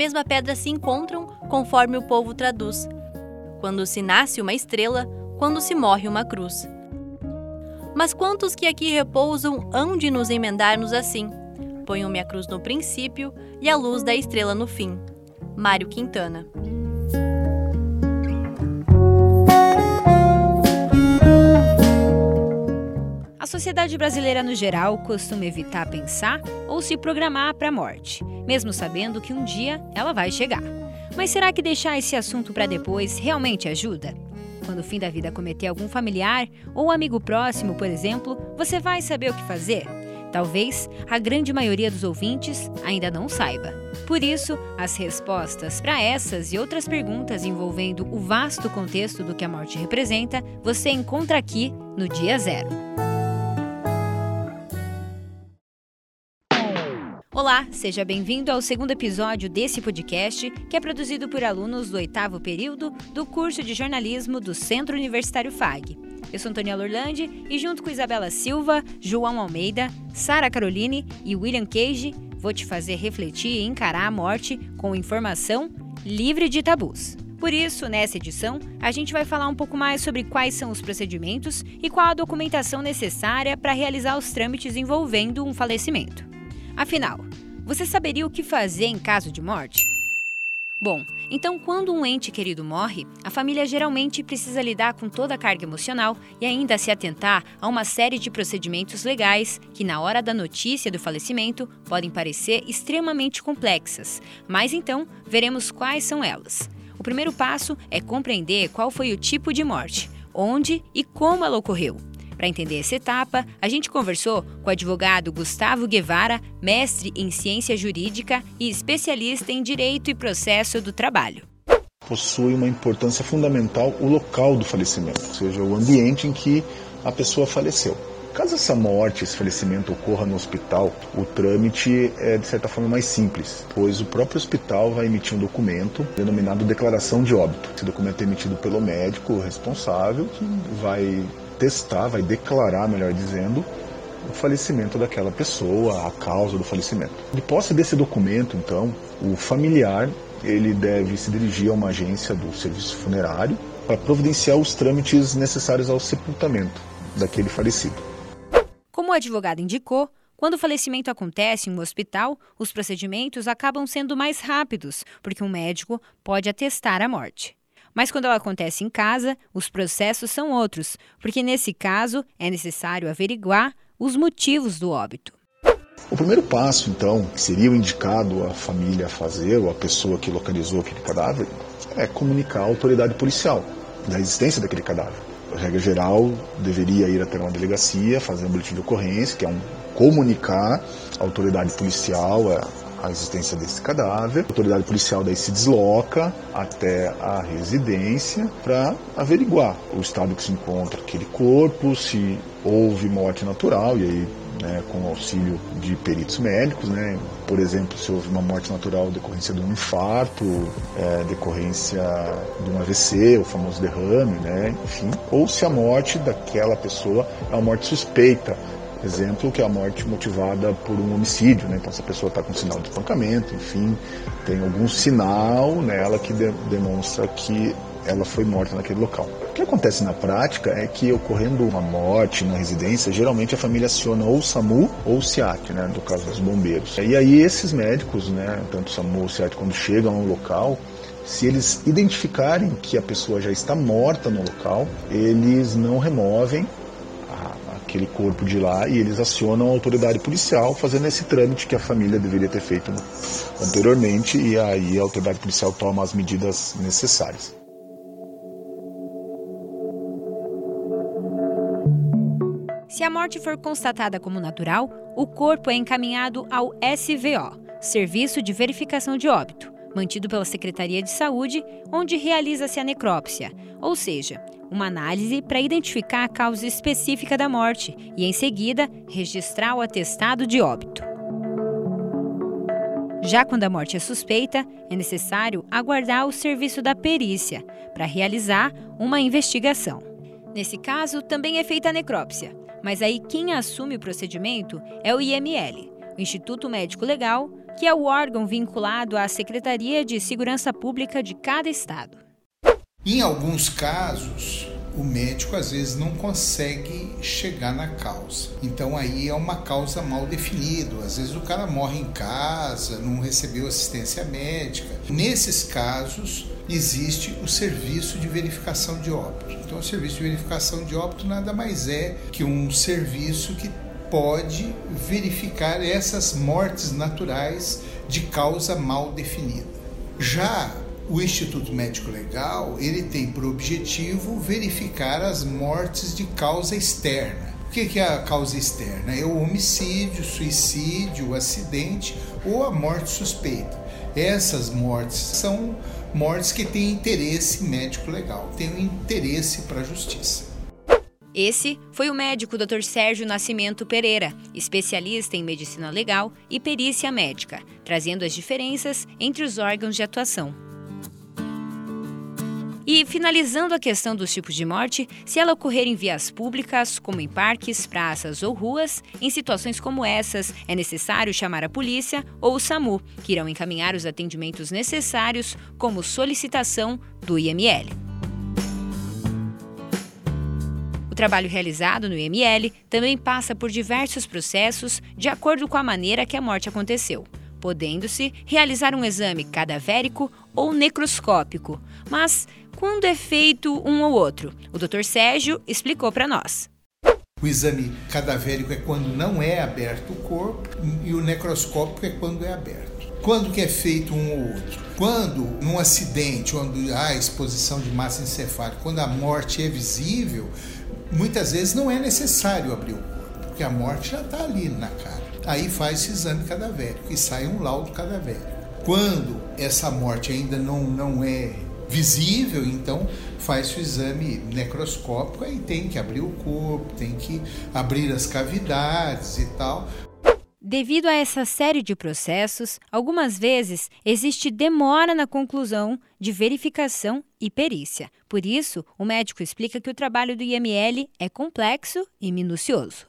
mesma pedra se encontram conforme o povo traduz. Quando se nasce uma estrela, quando se morre uma cruz. Mas quantos que aqui repousam hão de nos emendar-nos assim? Ponham-me a cruz no princípio e a luz da estrela no fim. Mário Quintana. Sociedade brasileira no geral costuma evitar pensar ou se programar para a morte, mesmo sabendo que um dia ela vai chegar. Mas será que deixar esse assunto para depois realmente ajuda? Quando o fim da vida cometer algum familiar ou amigo próximo, por exemplo, você vai saber o que fazer? Talvez a grande maioria dos ouvintes ainda não saiba. Por isso, as respostas para essas e outras perguntas envolvendo o vasto contexto do que a morte representa, você encontra aqui no Dia Zero. Olá, seja bem-vindo ao segundo episódio desse podcast, que é produzido por alunos do oitavo período do curso de jornalismo do Centro Universitário FAG. Eu sou Antônia Lorlandi e, junto com Isabela Silva, João Almeida, Sara Caroline e William Cage, vou te fazer refletir e encarar a morte com informação livre de tabus. Por isso, nessa edição, a gente vai falar um pouco mais sobre quais são os procedimentos e qual a documentação necessária para realizar os trâmites envolvendo um falecimento. Afinal, você saberia o que fazer em caso de morte? Bom, então quando um ente querido morre, a família geralmente precisa lidar com toda a carga emocional e ainda se atentar a uma série de procedimentos legais que, na hora da notícia do falecimento, podem parecer extremamente complexas. Mas então, veremos quais são elas. O primeiro passo é compreender qual foi o tipo de morte, onde e como ela ocorreu. Para entender essa etapa, a gente conversou com o advogado Gustavo Guevara, mestre em ciência jurídica e especialista em direito e processo do trabalho. Possui uma importância fundamental o local do falecimento, ou seja, o ambiente em que a pessoa faleceu. Caso essa morte, esse falecimento ocorra no hospital, o trâmite é de certa forma mais simples, pois o próprio hospital vai emitir um documento denominado declaração de óbito. Esse documento é emitido pelo médico responsável, que vai testar, vai declarar, melhor dizendo, o falecimento daquela pessoa, a causa do falecimento. De posse desse documento, então, o familiar ele deve se dirigir a uma agência do serviço funerário para providenciar os trâmites necessários ao sepultamento daquele falecido. Como o advogado indicou, quando o falecimento acontece em um hospital, os procedimentos acabam sendo mais rápidos, porque um médico pode atestar a morte. Mas quando ela acontece em casa, os processos são outros, porque nesse caso é necessário averiguar os motivos do óbito. O primeiro passo, então, que seria o indicado a família fazer, ou a pessoa que localizou aquele cadáver, é comunicar à autoridade policial da existência daquele cadáver. A regra geral deveria ir até uma delegacia, fazer um boletim de ocorrência, que é um comunicar à autoridade policial, a existência desse cadáver. A autoridade policial daí se desloca até a residência para averiguar o estado que se encontra aquele corpo, se houve morte natural e aí né, com auxílio de peritos médicos, né, por exemplo, se houve uma morte natural decorrência de um infarto, é, decorrência de um AVC, o famoso derrame, né, enfim, ou se a morte daquela pessoa é uma morte suspeita, exemplo, que é a morte motivada por um homicídio, né? Então, essa pessoa está com sinal de espancamento, enfim, tem algum sinal nela que de demonstra que ela foi morta naquele local. O que acontece na prática é que, ocorrendo uma morte na residência, geralmente a família aciona ou o SAMU ou o SIAT, né, no caso dos bombeiros. E aí esses médicos, né, tanto o SAMU ou o SIAT, quando chegam ao local, se eles identificarem que a pessoa já está morta no local, eles não removem aquele corpo de lá e eles acionam a autoridade policial fazendo esse trâmite que a família deveria ter feito anteriormente e aí a autoridade policial toma as medidas necessárias. Se a morte for constatada como natural, o corpo é encaminhado ao SVO, Serviço de Verificação de Óbito, mantido pela Secretaria de Saúde, onde realiza-se a necrópsia, ou seja, uma análise para identificar a causa específica da morte e, em seguida, registrar o atestado de óbito. Já quando a morte é suspeita, é necessário aguardar o serviço da perícia para realizar uma investigação. Nesse caso, também é feita a necrópsia, mas aí quem assume o procedimento é o IML, o Instituto Médico Legal, que é o órgão vinculado à Secretaria de Segurança Pública de cada estado. Em alguns casos, o médico às vezes não consegue chegar na causa. Então aí é uma causa mal definida. Às vezes o cara morre em casa, não recebeu assistência médica. Nesses casos existe o serviço de verificação de óbito. Então o serviço de verificação de óbito nada mais é que um serviço que pode verificar essas mortes naturais de causa mal definida. Já o Instituto Médico Legal, ele tem por objetivo verificar as mortes de causa externa. O que é a causa externa? É o homicídio, suicídio, acidente ou a morte suspeita. Essas mortes são mortes que têm interesse médico legal, têm um interesse para a justiça. Esse foi o médico Dr. Sérgio Nascimento Pereira, especialista em medicina legal e perícia médica, trazendo as diferenças entre os órgãos de atuação. E finalizando a questão dos tipos de morte, se ela ocorrer em vias públicas, como em parques, praças ou ruas, em situações como essas, é necessário chamar a polícia ou o SAMU, que irão encaminhar os atendimentos necessários, como solicitação do IML. Trabalho realizado no IML também passa por diversos processos de acordo com a maneira que a morte aconteceu podendo-se realizar um exame cadavérico ou necroscópico, mas quando é feito um ou outro? O Dr. Sérgio explicou para nós. O exame cadavérico é quando não é aberto o corpo e o necroscópico é quando é aberto. Quando que é feito um ou outro? Quando, num acidente, onde há exposição de massa encefálica, quando a morte é visível, muitas vezes não é necessário abrir o corpo, porque a morte já está ali na cara. Aí faz esse exame cadavérico e sai um laudo cadavérico. Quando essa morte ainda não, não é visível, então faz o exame necroscópico, aí tem que abrir o corpo, tem que abrir as cavidades e tal. Devido a essa série de processos, algumas vezes existe demora na conclusão de verificação e perícia. Por isso, o médico explica que o trabalho do IML é complexo e minucioso.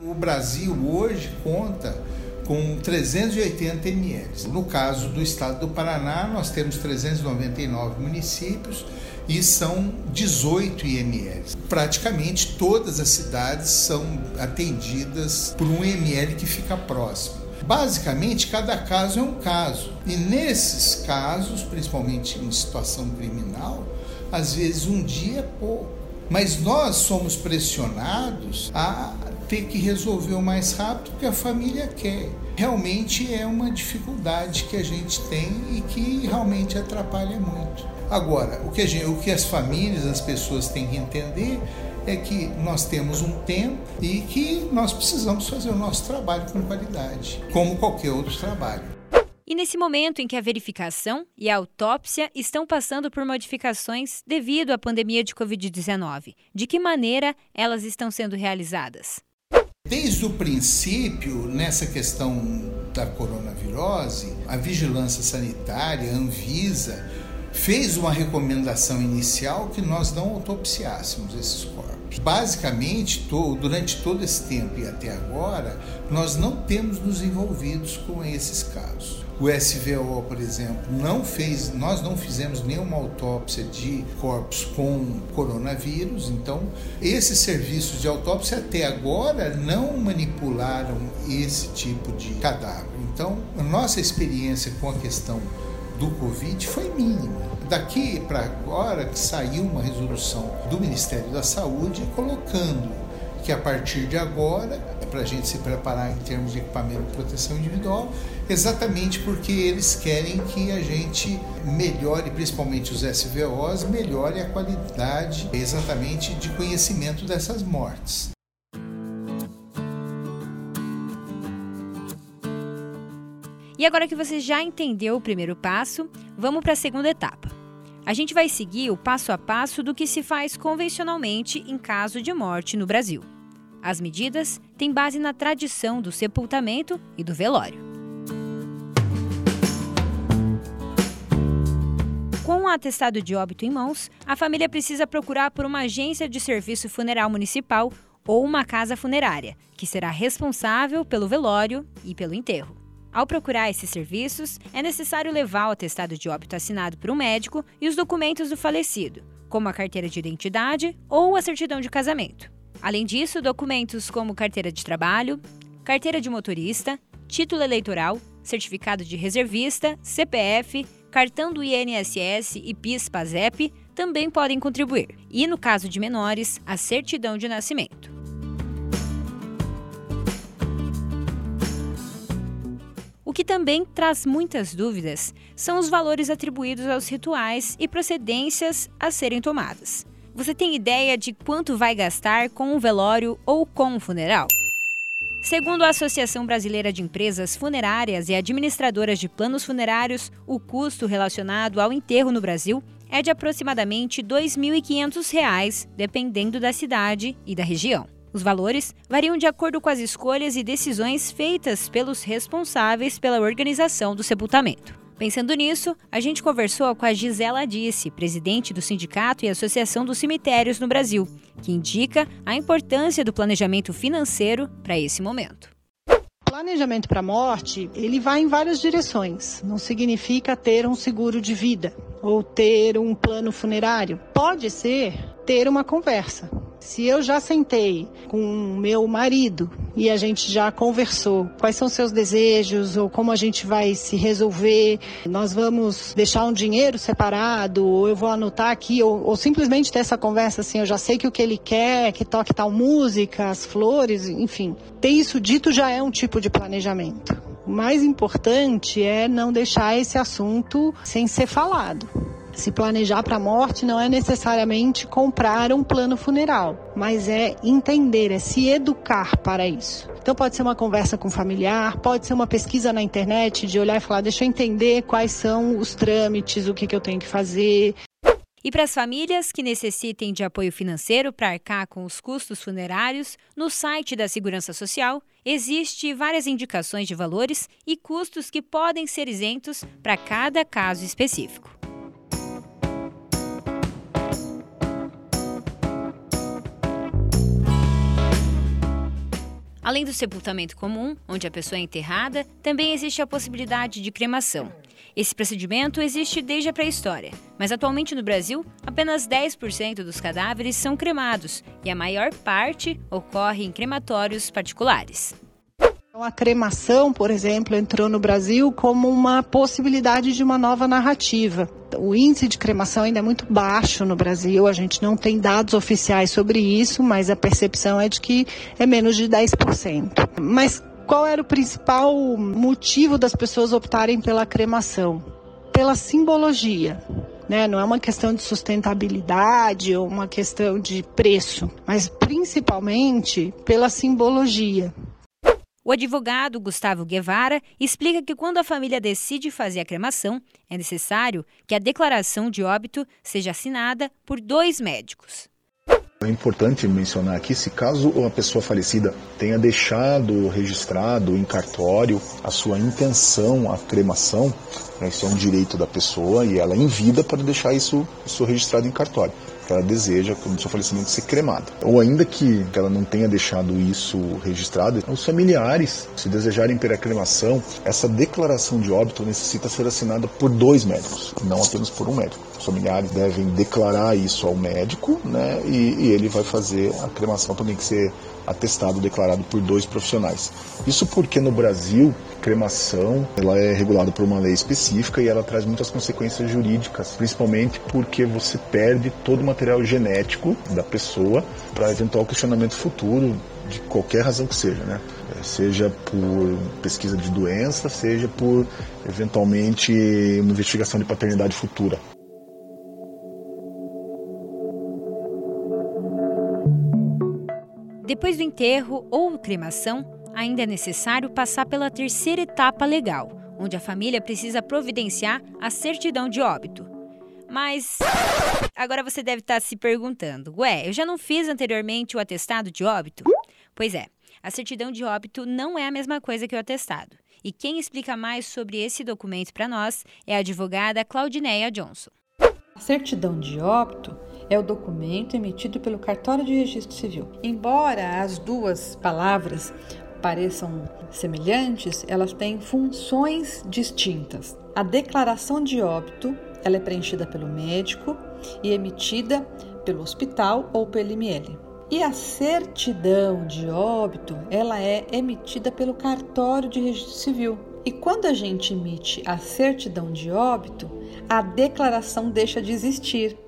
O Brasil hoje conta com 380 ml. No caso do estado do Paraná, nós temos 399 municípios e são 18 IMLs. Praticamente todas as cidades são atendidas por um IML que fica próximo. Basicamente, cada caso é um caso. E nesses casos, principalmente em situação criminal, às vezes um dia é pouco. Mas nós somos pressionados a ter que resolver o mais rápido que a família quer. Realmente é uma dificuldade que a gente tem e que realmente atrapalha muito. Agora, o que, gente, o que as famílias, as pessoas têm que entender é que nós temos um tempo e que nós precisamos fazer o nosso trabalho com qualidade, como qualquer outro trabalho. E nesse momento em que a verificação e a autópsia estão passando por modificações devido à pandemia de Covid-19, de que maneira elas estão sendo realizadas? Desde o princípio, nessa questão da coronavirose, a vigilância sanitária, a Anvisa, fez uma recomendação inicial que nós não autopsiássemos esses corpos. Basicamente, durante todo esse tempo e até agora, nós não temos nos envolvidos com esses casos. O SVO, por exemplo, não fez, nós não fizemos nenhuma autópsia de corpos com coronavírus, então esses serviços de autópsia até agora não manipularam esse tipo de cadáver. Então, a nossa experiência com a questão do Covid foi mínima. Daqui para agora que saiu uma resolução do Ministério da Saúde colocando que a partir de agora é para a gente se preparar em termos de equipamento de proteção individual, exatamente porque eles querem que a gente melhore, principalmente os SVOs, melhore a qualidade exatamente de conhecimento dessas mortes. E agora que você já entendeu o primeiro passo, vamos para a segunda etapa. A gente vai seguir o passo a passo do que se faz convencionalmente em caso de morte no Brasil. As medidas têm base na tradição do sepultamento e do velório. Com o atestado de óbito em mãos, a família precisa procurar por uma agência de serviço funeral municipal ou uma casa funerária, que será responsável pelo velório e pelo enterro. Ao procurar esses serviços, é necessário levar o atestado de óbito assinado por um médico e os documentos do falecido, como a carteira de identidade ou a certidão de casamento. Além disso, documentos como carteira de trabalho, carteira de motorista, título eleitoral, certificado de reservista, CPF, cartão do INSS e PIS/PASEP também podem contribuir. E no caso de menores, a certidão de nascimento. Que também traz muitas dúvidas são os valores atribuídos aos rituais e procedências a serem tomadas. Você tem ideia de quanto vai gastar com um velório ou com um funeral? Segundo a Associação Brasileira de Empresas Funerárias e Administradoras de Planos Funerários, o custo relacionado ao enterro no Brasil é de aproximadamente R$ 2.500, dependendo da cidade e da região. Os valores variam de acordo com as escolhas e decisões feitas pelos responsáveis pela organização do sepultamento. Pensando nisso, a gente conversou com a Gisela Disse, presidente do Sindicato e Associação dos Cemitérios no Brasil, que indica a importância do planejamento financeiro para esse momento. Planejamento para a morte, ele vai em várias direções. Não significa ter um seguro de vida ou ter um plano funerário. Pode ser ter uma conversa se eu já sentei com meu marido e a gente já conversou quais são seus desejos ou como a gente vai se resolver, nós vamos deixar um dinheiro separado, ou eu vou anotar aqui, ou, ou simplesmente ter essa conversa assim, eu já sei que o que ele quer, que toque tal música, as flores, enfim. Ter isso dito já é um tipo de planejamento. O mais importante é não deixar esse assunto sem ser falado. Se planejar para a morte não é necessariamente comprar um plano funeral, mas é entender, é se educar para isso. Então pode ser uma conversa com um familiar, pode ser uma pesquisa na internet de olhar e falar, deixa eu entender quais são os trâmites, o que, que eu tenho que fazer. E para as famílias que necessitem de apoio financeiro para arcar com os custos funerários, no site da Segurança Social existe várias indicações de valores e custos que podem ser isentos para cada caso específico. Além do sepultamento comum, onde a pessoa é enterrada, também existe a possibilidade de cremação. Esse procedimento existe desde a pré-história, mas atualmente no Brasil, apenas 10% dos cadáveres são cremados e a maior parte ocorre em crematórios particulares. Então, a cremação, por exemplo, entrou no Brasil como uma possibilidade de uma nova narrativa. O índice de cremação ainda é muito baixo no Brasil, a gente não tem dados oficiais sobre isso, mas a percepção é de que é menos de 10%. Mas qual era o principal motivo das pessoas optarem pela cremação? Pela simbologia. Né? Não é uma questão de sustentabilidade ou uma questão de preço, mas principalmente pela simbologia. O advogado Gustavo Guevara explica que quando a família decide fazer a cremação, é necessário que a declaração de óbito seja assinada por dois médicos. É importante mencionar aqui se caso uma pessoa falecida tenha deixado registrado em cartório a sua intenção à cremação, né, isso é um direito da pessoa e ela em vida pode deixar isso, isso registrado em cartório que ela deseja, no seu falecimento, ser cremada. Ou ainda que ela não tenha deixado isso registrado, os familiares, se desejarem pela cremação, essa declaração de óbito necessita ser assinada por dois médicos, não apenas por um médico. Os familiares devem declarar isso ao médico, né? E, e ele vai fazer a cremação, também que ser atestado, declarado por dois profissionais. Isso porque no Brasil cremação ela é regulada por uma lei específica e ela traz muitas consequências jurídicas, principalmente porque você perde todo o material genético da pessoa para eventual questionamento futuro de qualquer razão que seja, né? É, seja por pesquisa de doença, seja por eventualmente uma investigação de paternidade futura. Depois do enterro ou cremação, ainda é necessário passar pela terceira etapa legal, onde a família precisa providenciar a certidão de óbito. Mas agora você deve estar se perguntando: ué, eu já não fiz anteriormente o atestado de óbito? Pois é, a certidão de óbito não é a mesma coisa que o atestado. E quem explica mais sobre esse documento para nós é a advogada Claudineia Johnson. A certidão de óbito é o documento emitido pelo cartório de registro civil. Embora as duas palavras pareçam semelhantes, elas têm funções distintas. A declaração de óbito ela é preenchida pelo médico e emitida pelo hospital ou pelo IML. E a certidão de óbito, ela é emitida pelo cartório de registro civil. E quando a gente emite a certidão de óbito, a declaração deixa de existir.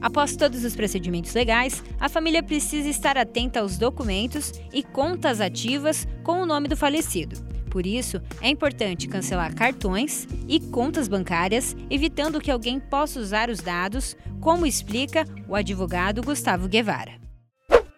Após todos os procedimentos legais, a família precisa estar atenta aos documentos e contas ativas com o nome do falecido. Por isso, é importante cancelar cartões e contas bancárias, evitando que alguém possa usar os dados, como explica o advogado Gustavo Guevara.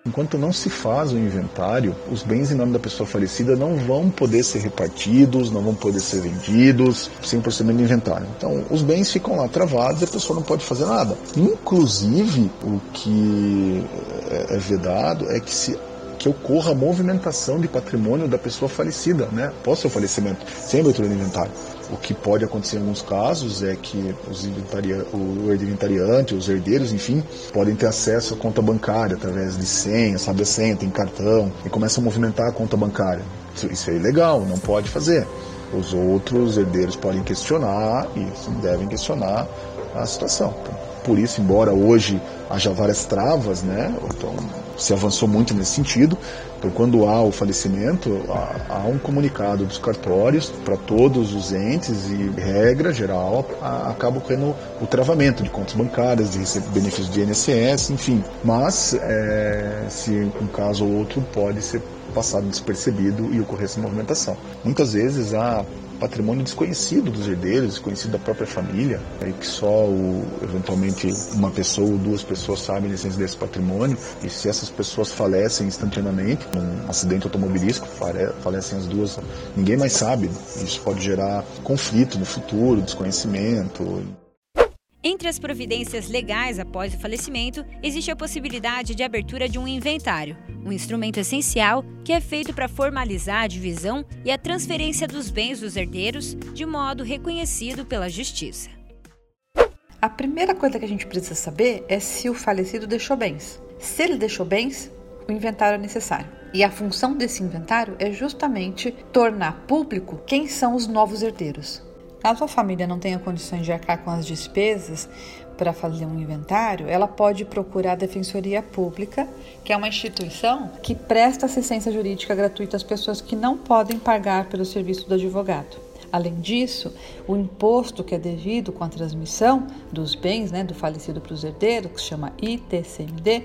Enquanto não se faz o inventário, os bens em nome da pessoa falecida não vão poder ser repartidos, não vão poder ser vendidos sem o procedimento de inventário. Então, os bens ficam lá travados e a pessoa não pode fazer nada. Inclusive, o que é, é vedado é que se que ocorra a movimentação de patrimônio da pessoa falecida, né, após seu falecimento, sem abertura de inventário. O que pode acontecer em alguns casos é que os inventaria, o inventariante, os herdeiros, enfim, podem ter acesso à conta bancária através de senha, sabe a senha, tem cartão, e começa a movimentar a conta bancária. Isso, isso é ilegal, não pode fazer. Os outros herdeiros podem questionar e devem questionar a situação. Então, por isso, embora hoje haja várias travas, né, então se avançou muito nesse sentido. Então, quando há o falecimento, há, há um comunicado dos cartórios para todos os entes e, regra geral, a, acaba ocorrendo o travamento de contas bancárias, de benefícios de INSS, enfim. Mas, é, se um caso ou outro pode ser passado despercebido e ocorrer essa movimentação. Muitas vezes há patrimônio desconhecido dos herdeiros, desconhecido da própria família, e que só o, eventualmente uma pessoa ou duas pessoas sabem a essência desse patrimônio, e se essas pessoas falecem instantaneamente, num acidente automobilístico, falecem as duas, ninguém mais sabe. Isso pode gerar conflito no futuro, desconhecimento. Entre as providências legais após o falecimento, existe a possibilidade de abertura de um inventário, um instrumento essencial que é feito para formalizar a divisão e a transferência dos bens dos herdeiros de modo reconhecido pela Justiça. A primeira coisa que a gente precisa saber é se o falecido deixou bens. Se ele deixou bens, o inventário é necessário. E a função desse inventário é justamente tornar público quem são os novos herdeiros. Caso a família não tenha condições de arcar com as despesas para fazer um inventário, ela pode procurar a Defensoria Pública, que é uma instituição que presta assistência jurídica gratuita às pessoas que não podem pagar pelo serviço do advogado. Além disso, o imposto que é devido com a transmissão dos bens né, do falecido para os herdeiros, que se chama ITCMD,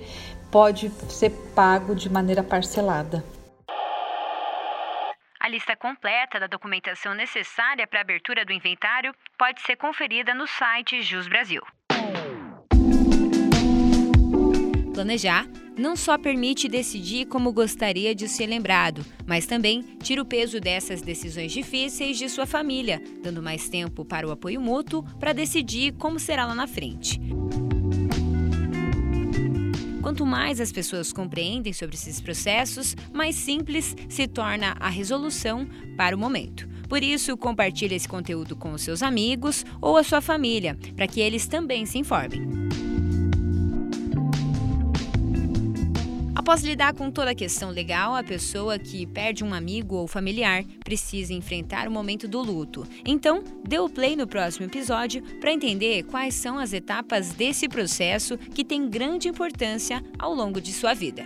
pode ser pago de maneira parcelada. A lista completa da documentação necessária para a abertura do inventário pode ser conferida no site Jus Brasil. Planejar não só permite decidir como gostaria de ser lembrado, mas também tira o peso dessas decisões difíceis de sua família, dando mais tempo para o apoio mútuo para decidir como será lá na frente. Quanto mais as pessoas compreendem sobre esses processos, mais simples se torna a resolução para o momento. Por isso, compartilhe esse conteúdo com os seus amigos ou a sua família, para que eles também se informem. Após lidar com toda a questão legal, a pessoa que perde um amigo ou familiar precisa enfrentar o momento do luto. Então, dê o play no próximo episódio para entender quais são as etapas desse processo que tem grande importância ao longo de sua vida.